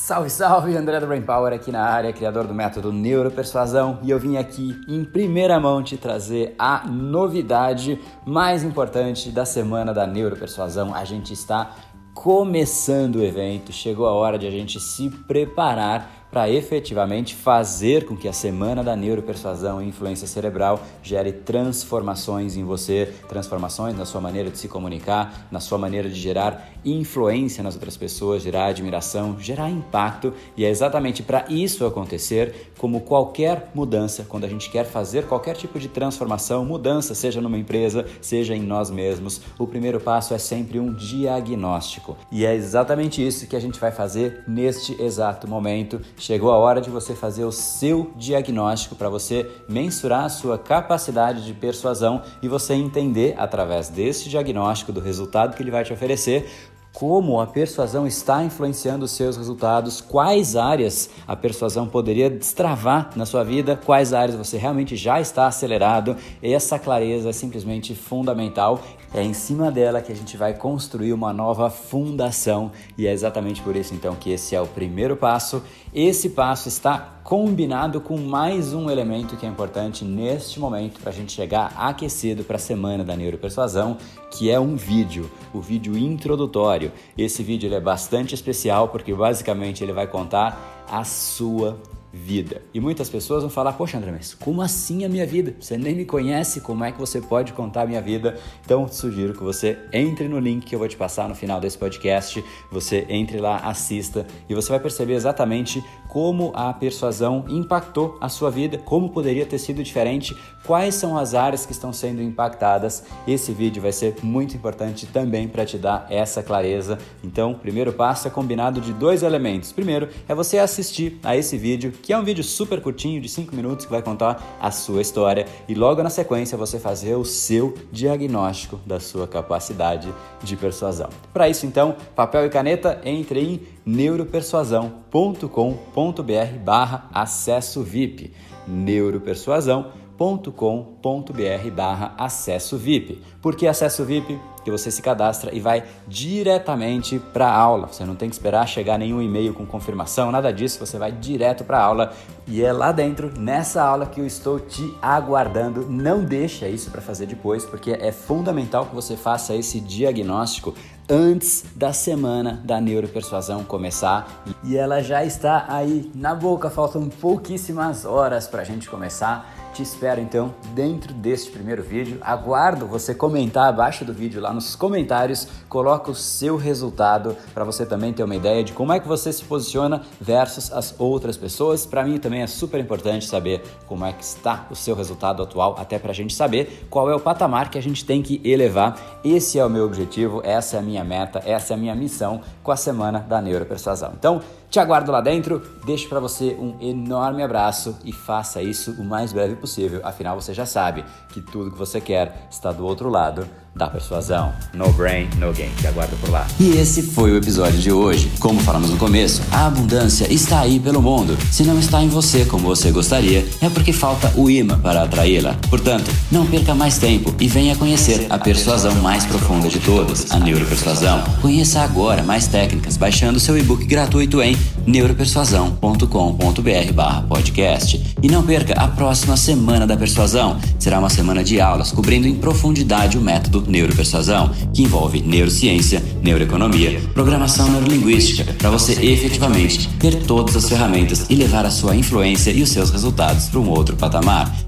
Salve, salve! André do Brain Power aqui na área, criador do método Neuropersuasão, e eu vim aqui em primeira mão te trazer a novidade mais importante da semana da Neuropersuasão. A gente está começando o evento, chegou a hora de a gente se preparar para efetivamente fazer com que a semana da neuropersuasão e influência cerebral gere transformações em você, transformações na sua maneira de se comunicar, na sua maneira de gerar influência nas outras pessoas, gerar admiração, gerar impacto, e é exatamente para isso acontecer, como qualquer mudança, quando a gente quer fazer qualquer tipo de transformação, mudança, seja numa empresa, seja em nós mesmos, o primeiro passo é sempre um diagnóstico. E é exatamente isso que a gente vai fazer neste exato momento Chegou a hora de você fazer o seu diagnóstico para você mensurar a sua capacidade de persuasão e você entender através desse diagnóstico do resultado que ele vai te oferecer como a persuasão está influenciando os seus resultados, quais áreas a persuasão poderia destravar na sua vida, quais áreas você realmente já está acelerado. Essa clareza é simplesmente fundamental. É em cima dela que a gente vai construir uma nova fundação e é exatamente por isso então que esse é o primeiro passo. Esse passo está combinado com mais um elemento que é importante neste momento para a gente chegar aquecido para a semana da neuropersuasão, que é um vídeo, o vídeo introdutório. Esse vídeo é bastante especial porque basicamente ele vai contar a sua vida. E muitas pessoas vão falar: Poxa, André, mas como assim a minha vida? Você nem me conhece, como é que você pode contar a minha vida? Então, sugiro que você entre no link que eu vou te passar no final desse podcast. Você entre lá, assista e você vai perceber exatamente como a persuasão impactou a sua vida, como poderia ter sido diferente, quais são as áreas que estão sendo impactadas. Esse vídeo vai ser muito importante também para te dar essa clareza. Então, o primeiro passo é combinado de dois elementos. Primeiro é você assistir a esse vídeo que é um vídeo super curtinho de 5 minutos que vai contar a sua história e logo na sequência você fazer o seu diagnóstico da sua capacidade de persuasão. Para isso então, papel e caneta, entre em neuropersuasão.com.br barra acesso VIP. Neuropersuasão.com.br com.br barra acesso VIP. Por que acesso VIP? Que você se cadastra e vai diretamente para a aula. Você não tem que esperar chegar nenhum e-mail com confirmação, nada disso. Você vai direto para a aula e é lá dentro, nessa aula que eu estou te aguardando. Não deixa isso para fazer depois, porque é fundamental que você faça esse diagnóstico antes da semana da neuropersuasão começar. E ela já está aí na boca, faltam pouquíssimas horas para a gente começar. Te espero então dentro deste primeiro vídeo. Aguardo você comentar abaixo do vídeo lá nos comentários, coloca o seu resultado para você também ter uma ideia de como é que você se posiciona versus as outras pessoas. Para mim também é super importante saber como é que está o seu resultado atual, até para a gente saber qual é o patamar que a gente tem que elevar. Esse é o meu objetivo, essa é a minha meta, essa é a minha missão com a semana da neuropersuasão. Então, te aguardo lá dentro, deixo para você um enorme abraço e faça isso o mais breve possível, afinal você já sabe que tudo que você quer está do outro lado da persuasão. No brain, no gain. Te aguardo por lá. E esse foi o episódio de hoje. Como falamos no começo, a abundância está aí pelo mundo. Se não está em você como você gostaria, é porque falta o imã para atraí-la. Portanto, não perca mais tempo e venha conhecer a persuasão mais profunda de todas, a neuropersuasão. Conheça agora mais técnicas baixando seu e-book gratuito em neuropersuasão.com.br/podcast. E não perca a próxima semana da persuasão. Será uma semana de aulas cobrindo em profundidade o método neuropersuasão, que envolve neurociência, neuroeconomia, programação neurolinguística, para você efetivamente ter todas as ferramentas e levar a sua influência e os seus resultados para um outro patamar.